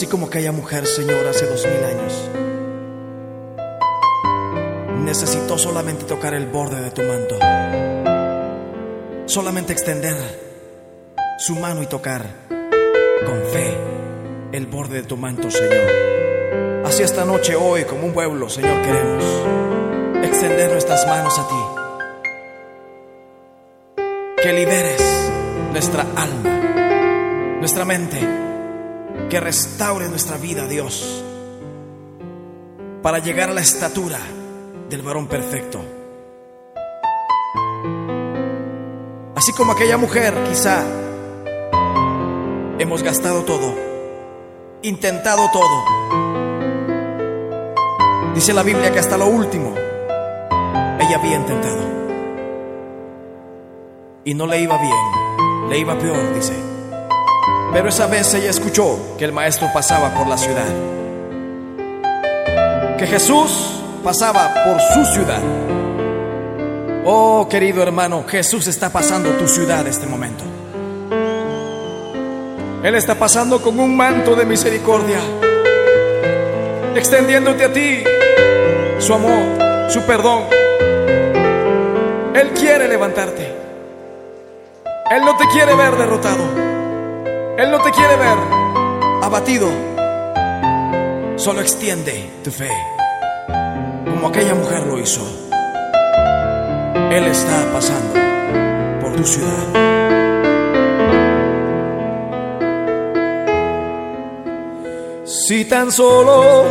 Así como aquella mujer, Señor, hace dos mil años, necesitó solamente tocar el borde de tu manto, solamente extender su mano y tocar con fe el borde de tu manto, Señor. Así esta noche, hoy, como un pueblo, Señor, queremos extender nuestras manos a ti. Que liberes nuestra alma, nuestra mente que restaure nuestra vida, Dios, para llegar a la estatura del varón perfecto. Así como aquella mujer, quizá hemos gastado todo, intentado todo. Dice la Biblia que hasta lo último ella había intentado. Y no le iba bien, le iba peor, dice. Pero esa vez ella escuchó que el maestro pasaba por la ciudad. Que Jesús pasaba por su ciudad. Oh, querido hermano, Jesús está pasando tu ciudad este momento. Él está pasando con un manto de misericordia, extendiéndote a ti su amor, su perdón. Él quiere levantarte. Él no te quiere ver derrotado. Él no te quiere ver abatido. Solo extiende tu fe, como aquella mujer lo hizo. Él está pasando por tu ciudad. Si tan solo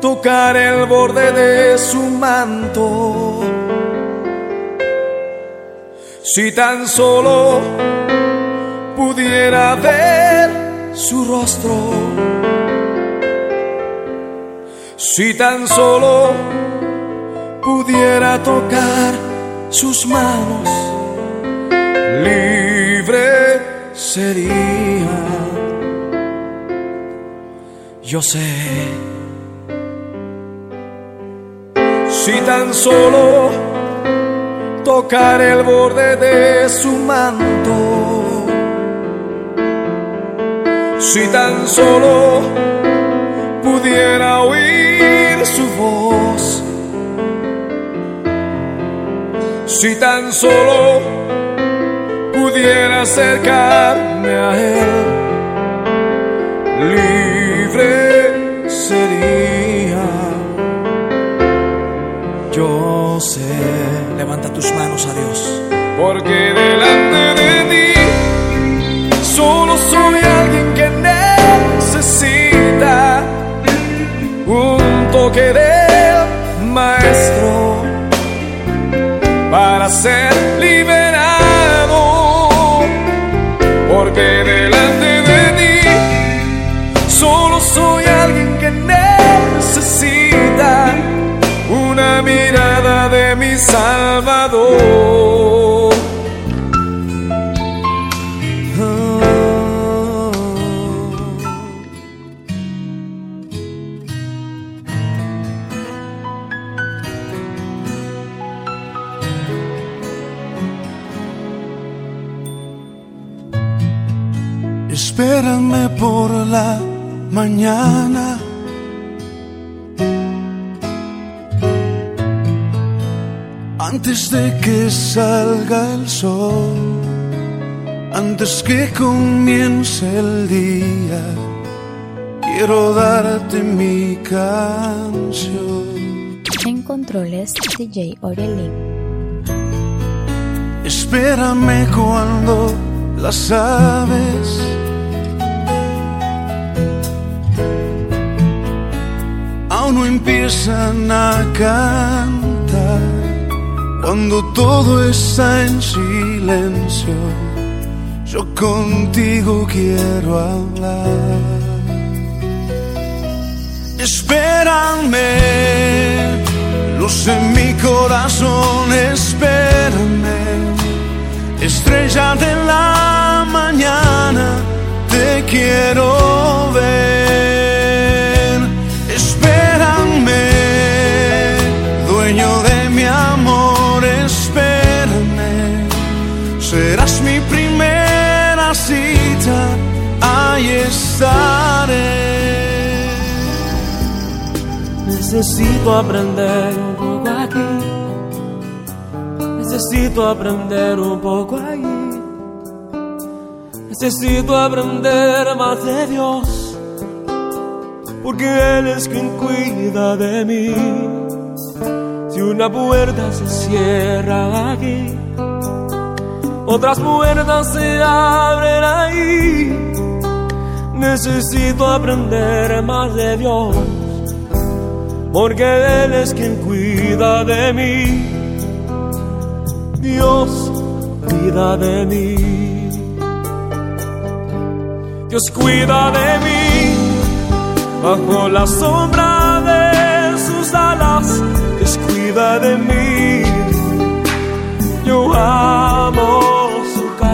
tocar el borde de su manto, si tan solo pudiera ver su rostro. Si tan solo pudiera tocar sus manos, libre sería. Yo sé. Si tan solo tocar el borde de su manto si tan solo pudiera oír su voz, si tan solo pudiera acercarme a Él, libre sería. Yo sé, levanta tus manos a Dios, porque delante de toque del maestro para ser liberado. Porque delante de ti solo soy alguien que necesita una mirada de mi Salvador. Por la mañana. Antes de que salga el sol, antes que comience el día, quiero darte mi canción. En controles, DJ Aurelín. Espérame cuando las aves no empiezan a cantar, cuando todo está en silencio, yo contigo quiero hablar. Espérame, luz en mi corazón, espérame, estrella de la mañana, te quiero ver. Serás mi primera cita, ahí estaré. Necesito aprender un poco aquí. Necesito aprender un poco allí. Necesito aprender más de Dios. Porque Él es quien cuida de mí. Si una puerta se cierra aquí, otras puertas se abren ahí. Necesito aprender más de Dios porque Él es quien cuida de mí. Dios cuida de mí. Dios cuida de mí bajo la sombra de sus alas. Dios cuida de mí. Yo amo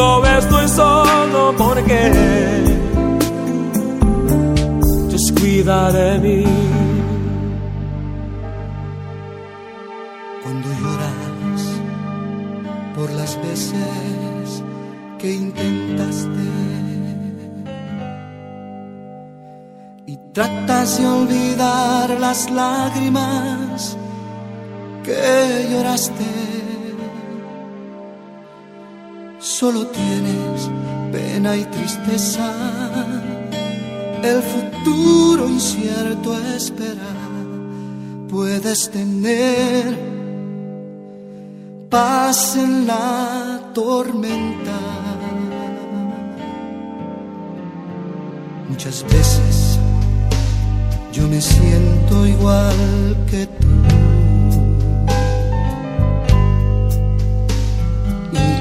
No estoy solo porque Dios cuida de mí. cuando lloras por las veces que intentaste y tratas de olvidar las lágrimas que lloraste. Solo tienes pena y tristeza, el futuro incierto espera. Puedes tener paz en la tormenta. Muchas veces yo me siento igual que tú.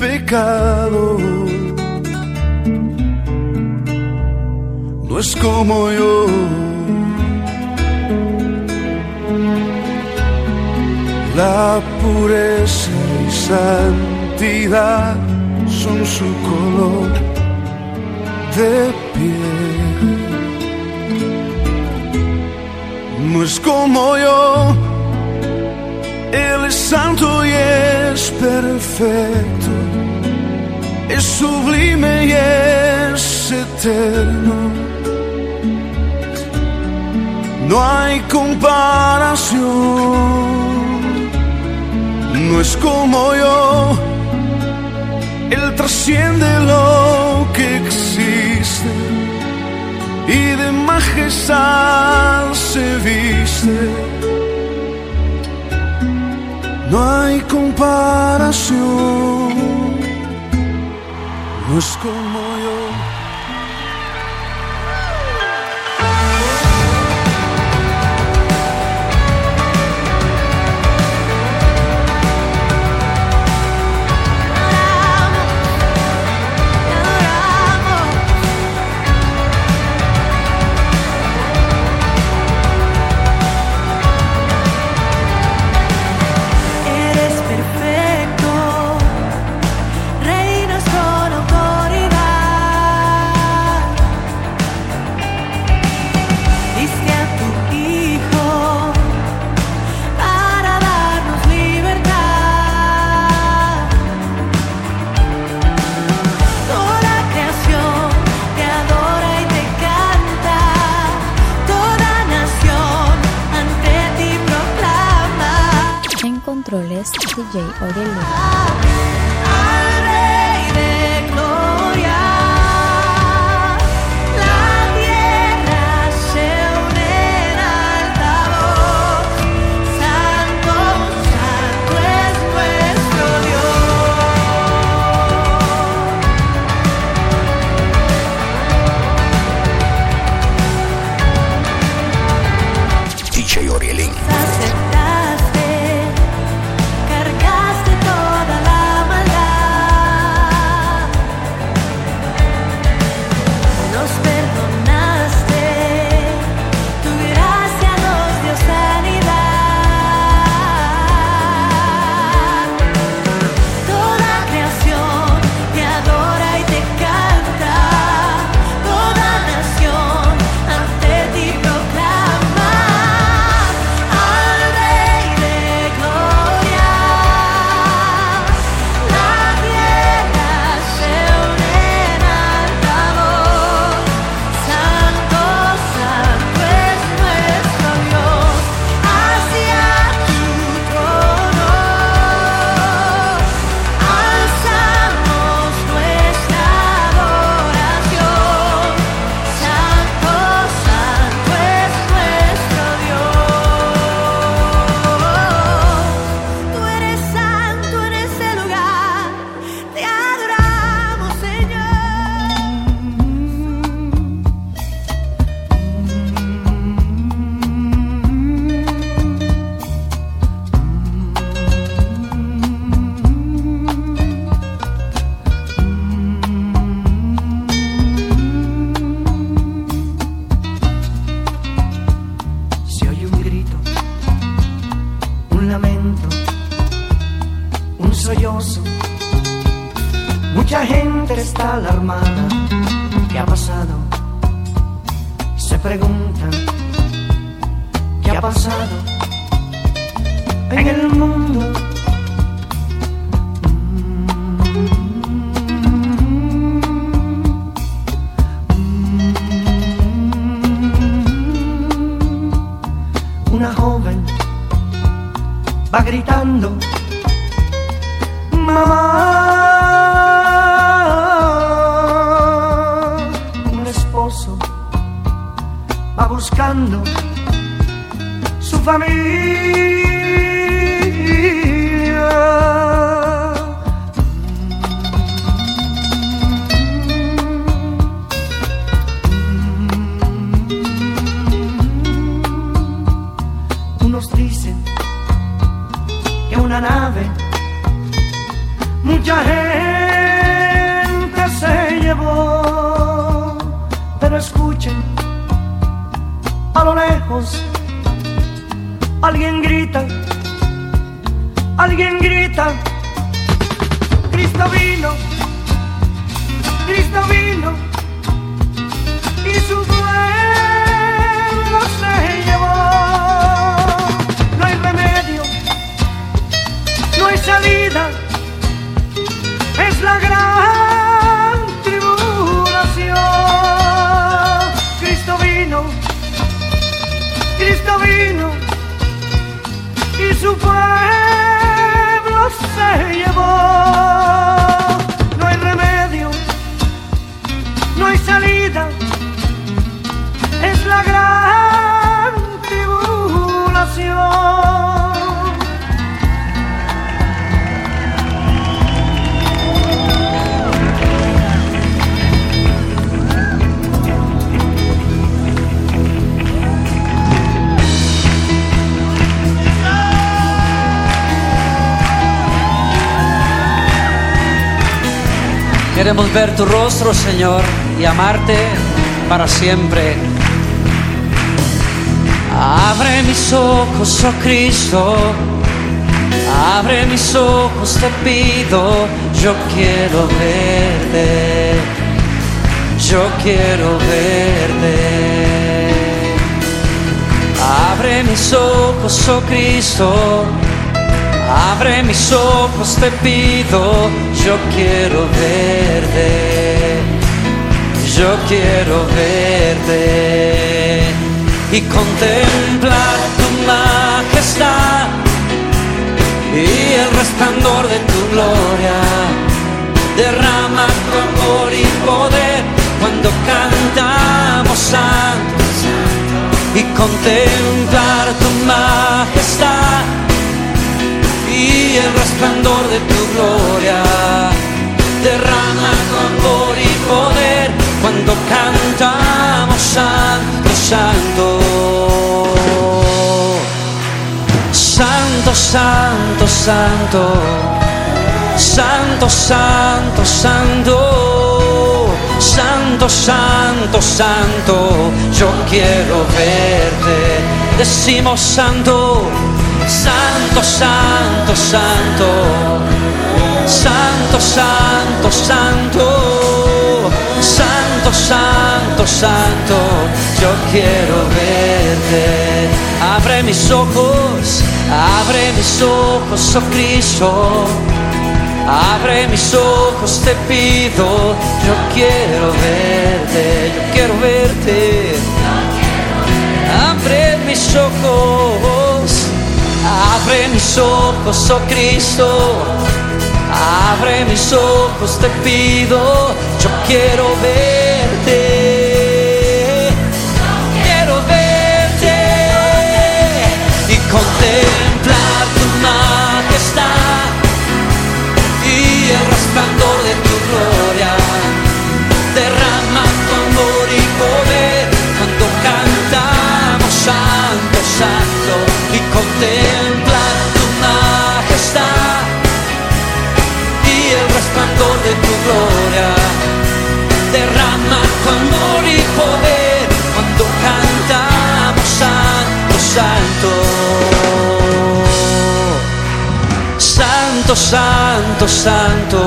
pecado. No es como yo. La pureza y santidad son su color de piel. No es como yo, Él es santo y es perfecto, es sublime y es eterno. No hay comparación, no es como yo, Él trasciende lo que existe y de majestad se viste. No hay comparación, no es alarmada. ¿Qué ha pasado? Se preguntan, ¿qué ha pasado en el mundo? Una joven va gritando, mamá. buscando su familia. dicen que una nave, mucha gente. A lo lejos. Alguien grita, alguien grita, Cristo vino, Cristo vino y su pueblo se llevó. No hay remedio, no hay salida, su pueblo se llevó. Queremos ver tu rostro, Señor, y amarte para siempre. Abre mis ojos, oh Cristo. Abre mis ojos, te pido. Yo quiero verte. Yo quiero verte. Abre mis ojos, oh Cristo. Abre mis ojos, te pido, yo quiero verte, yo quiero verte. Y contemplar tu majestad y el resplandor de tu gloria. Derrama tu amor y poder cuando cantamos santo y contemplar tu majestad y el resplandor de tu gloria. Derrama tu amor y poder cuando cantamos santo, santo. Santo, santo, santo. Santo, santo, santo. Santo, santo, santo. Yo quiero verte. Decimos santo. Santo, santo, santo, santo, santo, santo, santo, santo, santo, yo quiero verte. Abre mis ojos, abre mis ojos, oh Cristo. Abre mis ojos, te pido, yo quiero verte, yo quiero verte. Abre mis ojos. Abre mis ojos, oh Cristo. Abre mis ojos, te pido. Yo quiero verte. Quiero verte y contemplar tu majestad y el resplandor de tu gloria. Derrama tu amor y poder cuando cantamos santo, santo y contempla santo. Santo, santo.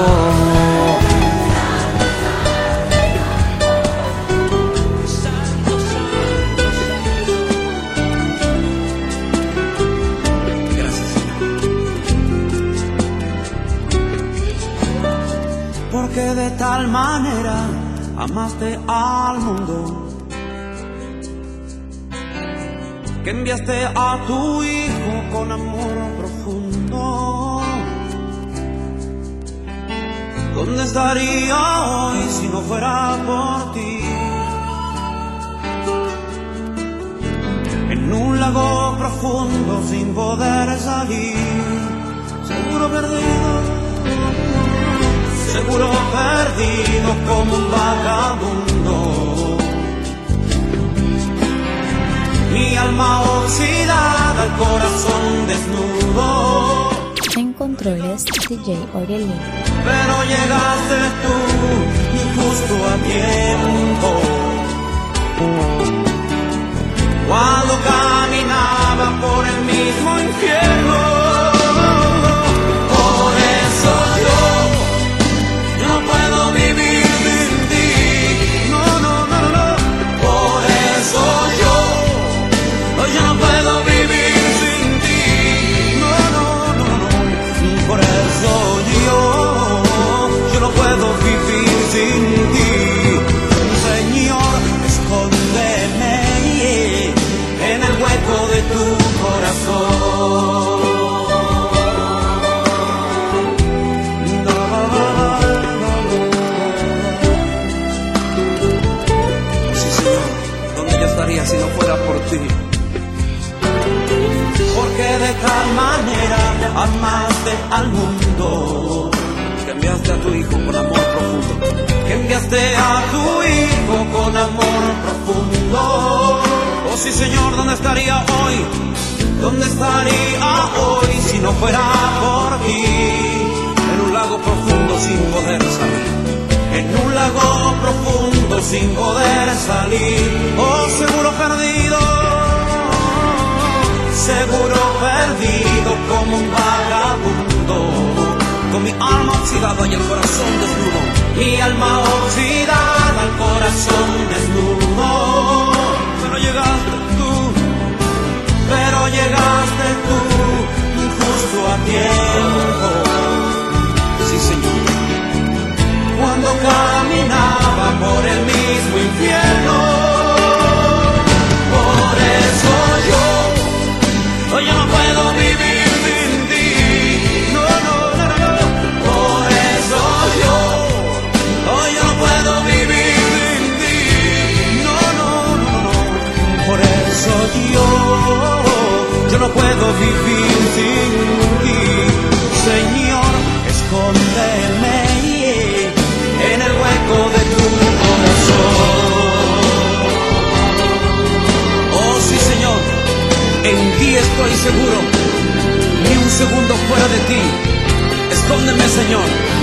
Porque de tal manera amaste al mundo que enviaste a tu Hijo con amor ¿Dónde estaría hoy si no fuera por ti? En un lago profundo sin poder salir, seguro perdido seguro perdido como un vagabundo. Mi alma oxidada, el corazón desnudo. Controles DJ Aurelio. Pero llegaste tú justo a tiempo. Cuando caminaba por el mismo infierno. Porque de tal manera amaste al mundo que enviaste a tu Hijo con amor profundo. Que enviaste a tu Hijo con amor profundo. Oh sí, Señor, ¿dónde estaría hoy? ¿Dónde estaría hoy si no fuera por ti? En un lago profundo sin poder salir. En un lago profundo sin poder salir. Oh, seguro perdido seguro perdido como un vagabundo, con mi alma oxidada y el corazón desnudo, mi alma oxidada, el corazón desnudo. Pero llegaste tú, pero llegaste tú, justo a tiempo. Sí, Señor. Cuando caminaba estoy seguro, ni un segundo fuera de ti. Escóndeme, Señor.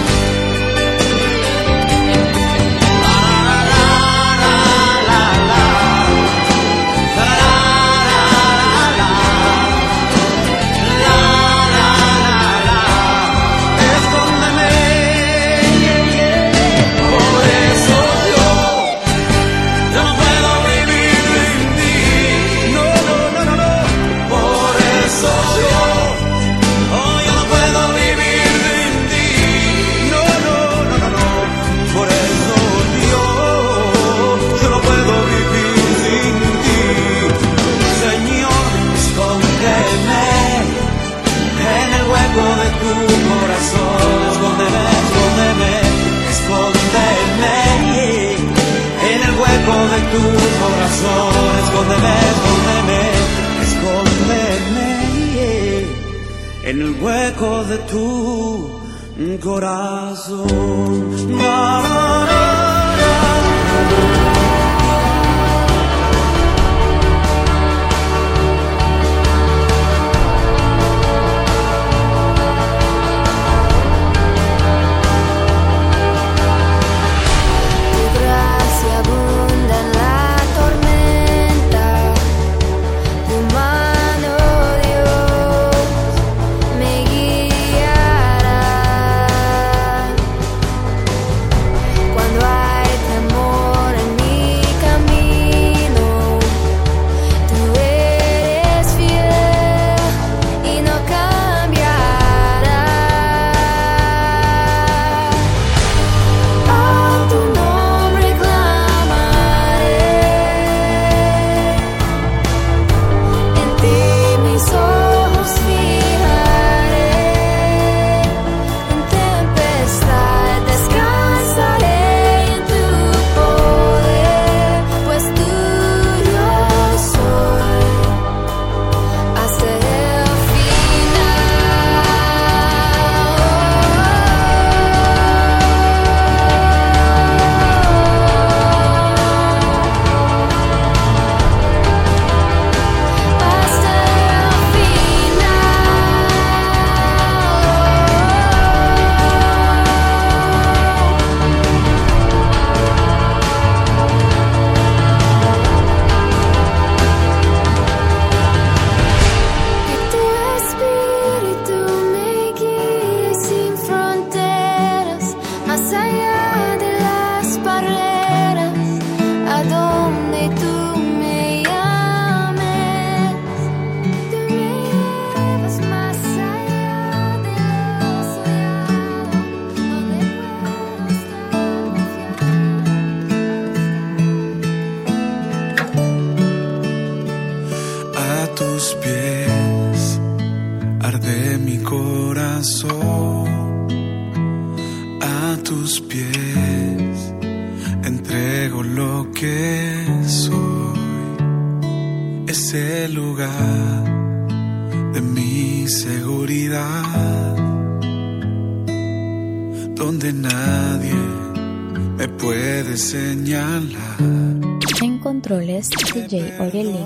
J. Orelli.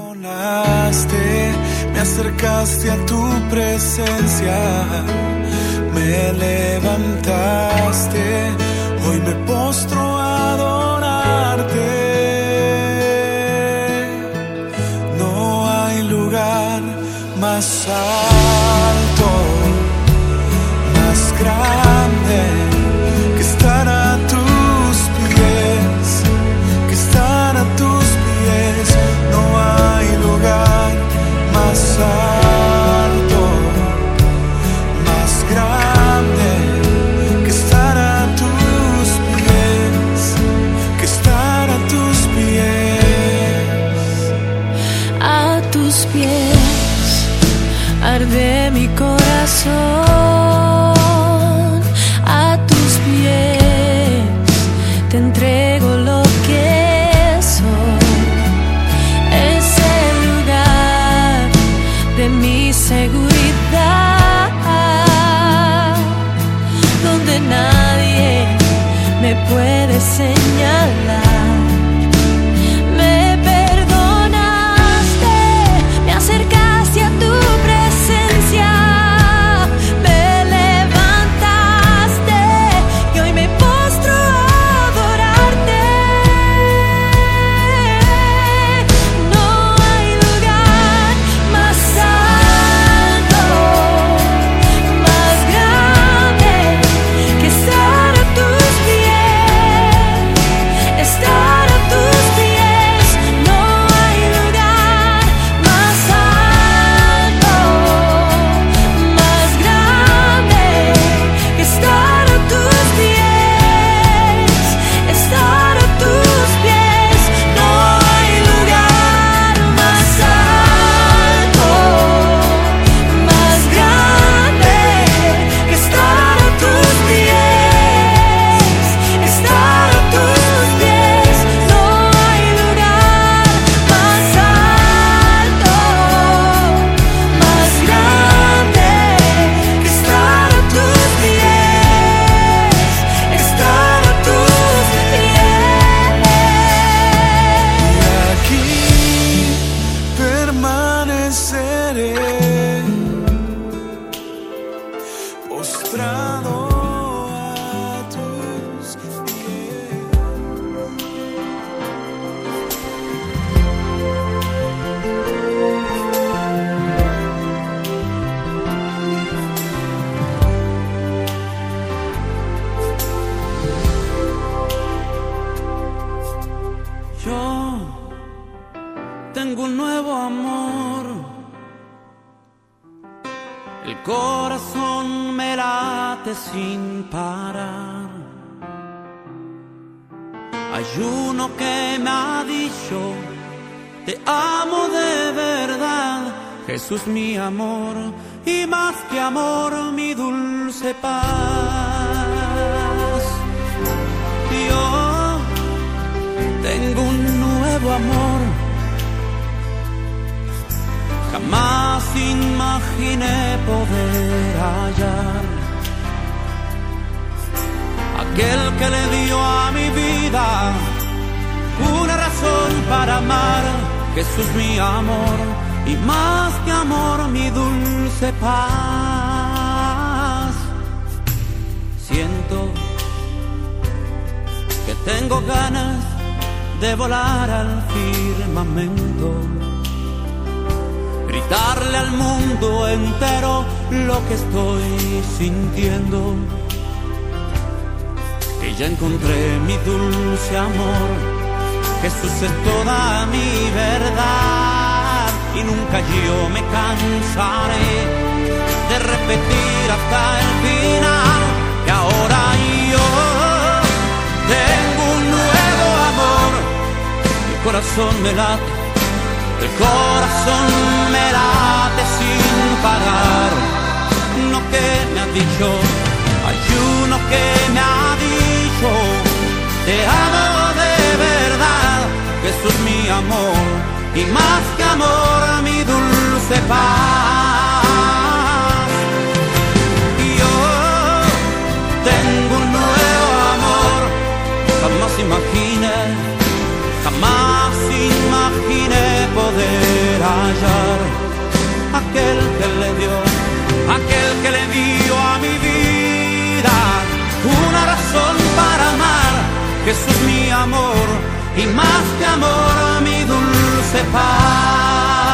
Me acercaste a tu presencia, me elevaste imaginé poder hallar. Aquel que le dio a mi vida una razón para amar, Jesús mi amor, y más que amor mi dulce paz. Siento que tengo ganas de volar al firmamento gritarle al mundo entero lo que estoy sintiendo. Que ya encontré mi dulce amor, Jesús es toda mi verdad y nunca yo me cansaré de repetir hasta el final que ahora yo tengo un nuevo amor, mi corazón me late el corazón me late sin parar. No que me ha dicho, hay uno que me ha dicho, te amo de verdad. Jesús mi amor y más que amor a mi dulce paz. Y yo tengo un nuevo amor, jamás imaginé, jamás aquel que le dio, aquel que le dio a mi vida una razón para amar. Jesús mi amor y más que amor mi dulce paz.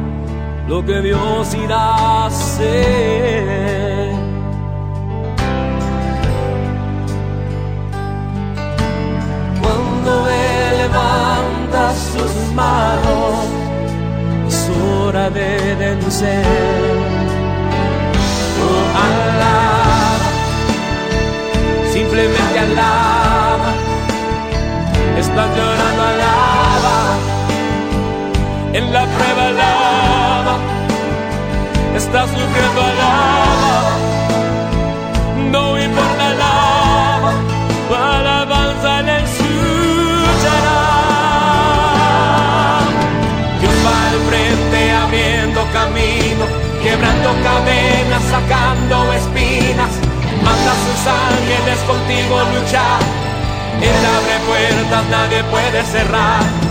lo que Dios irá a hacer. Cuando Él levanta sus manos, es hora de vencer. Oh, alaba, simplemente alaba. Estás llorando, alaba en la prueba alaba, está sufriendo alaba, no importa alaba, alabanza le escuchará. Dios va al frente abriendo camino, quebrando cadenas, sacando espinas, manda sus ángeles contigo luchar, él abre puertas, nadie puede cerrar.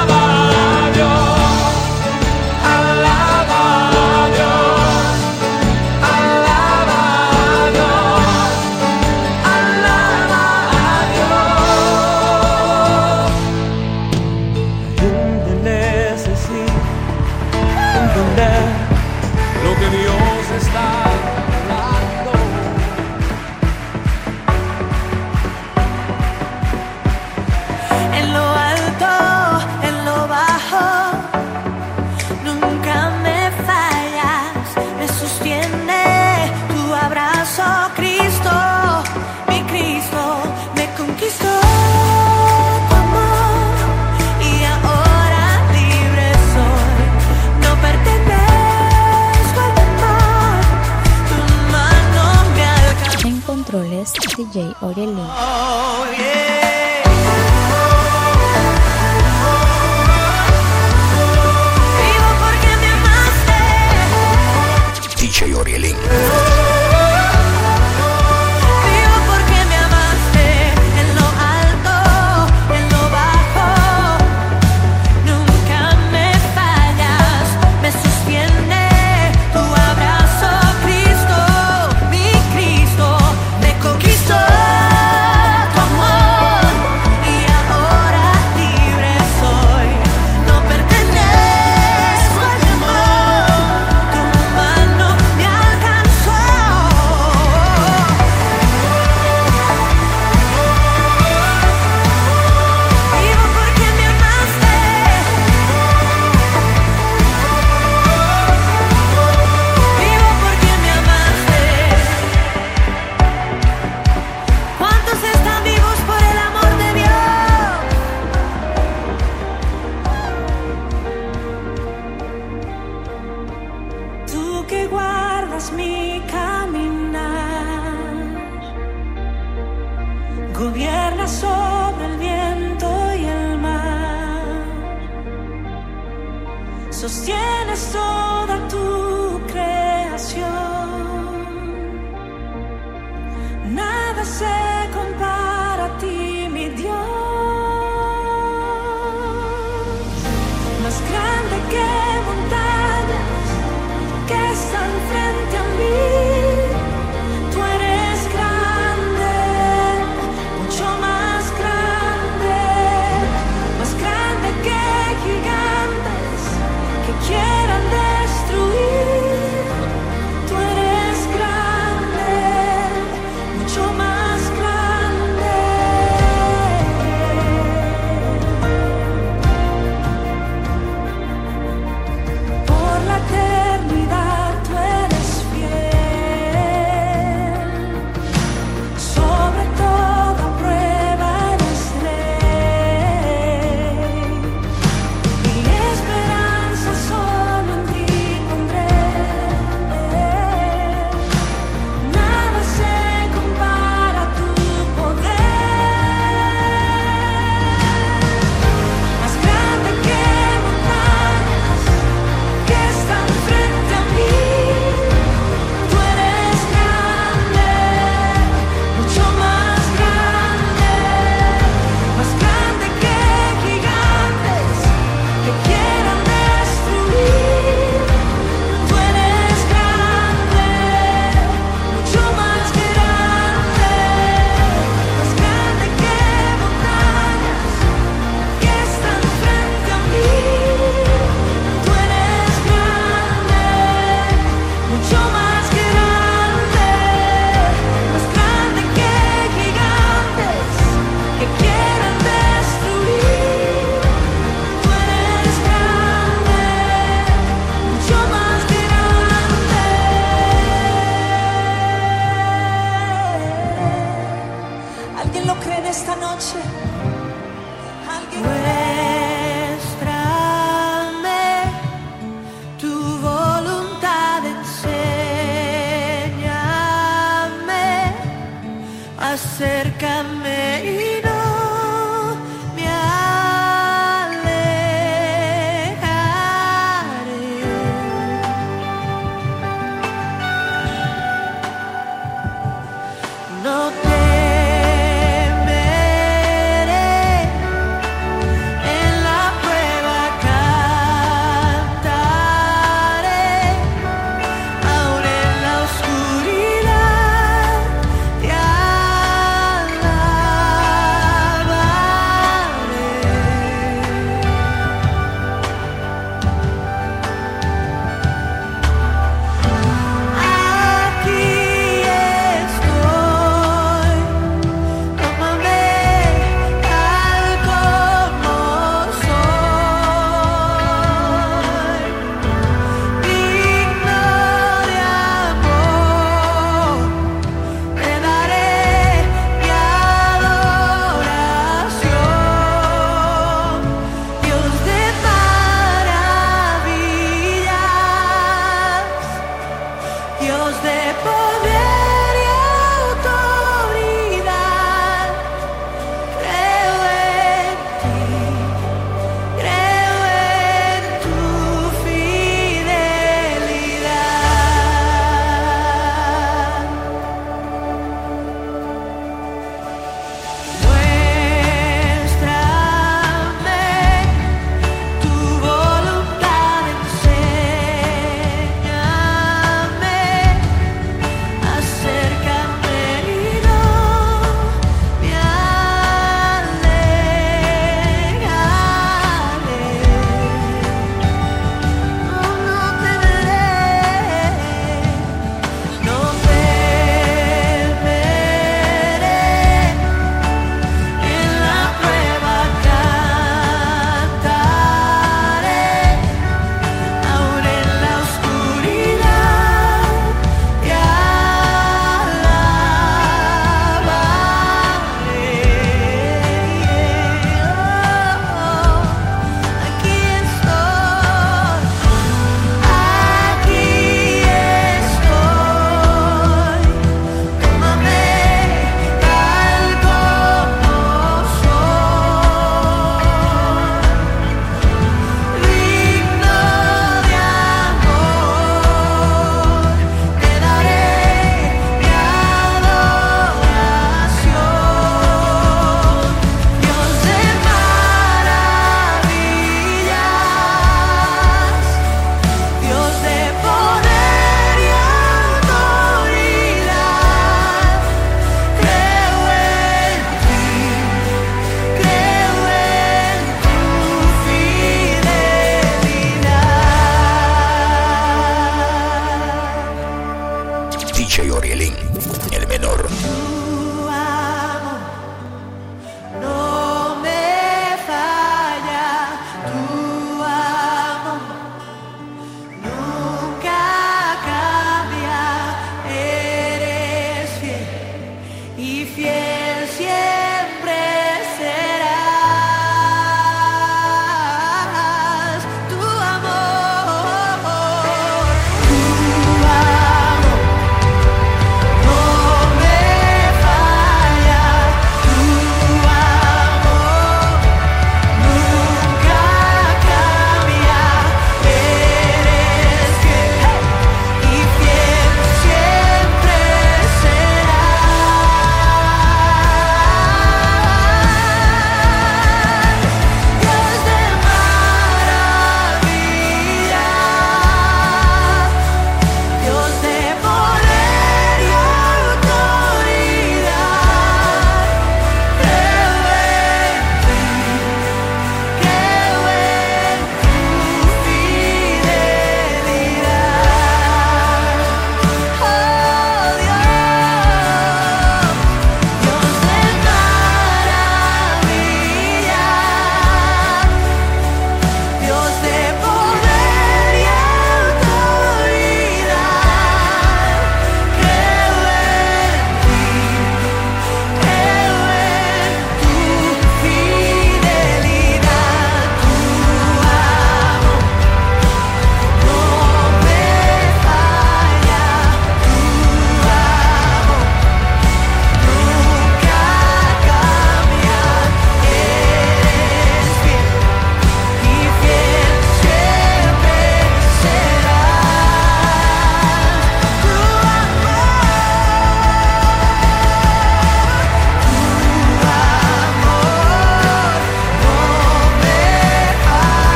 DJ Aurelio. Oh, yeah. DJ Orielin.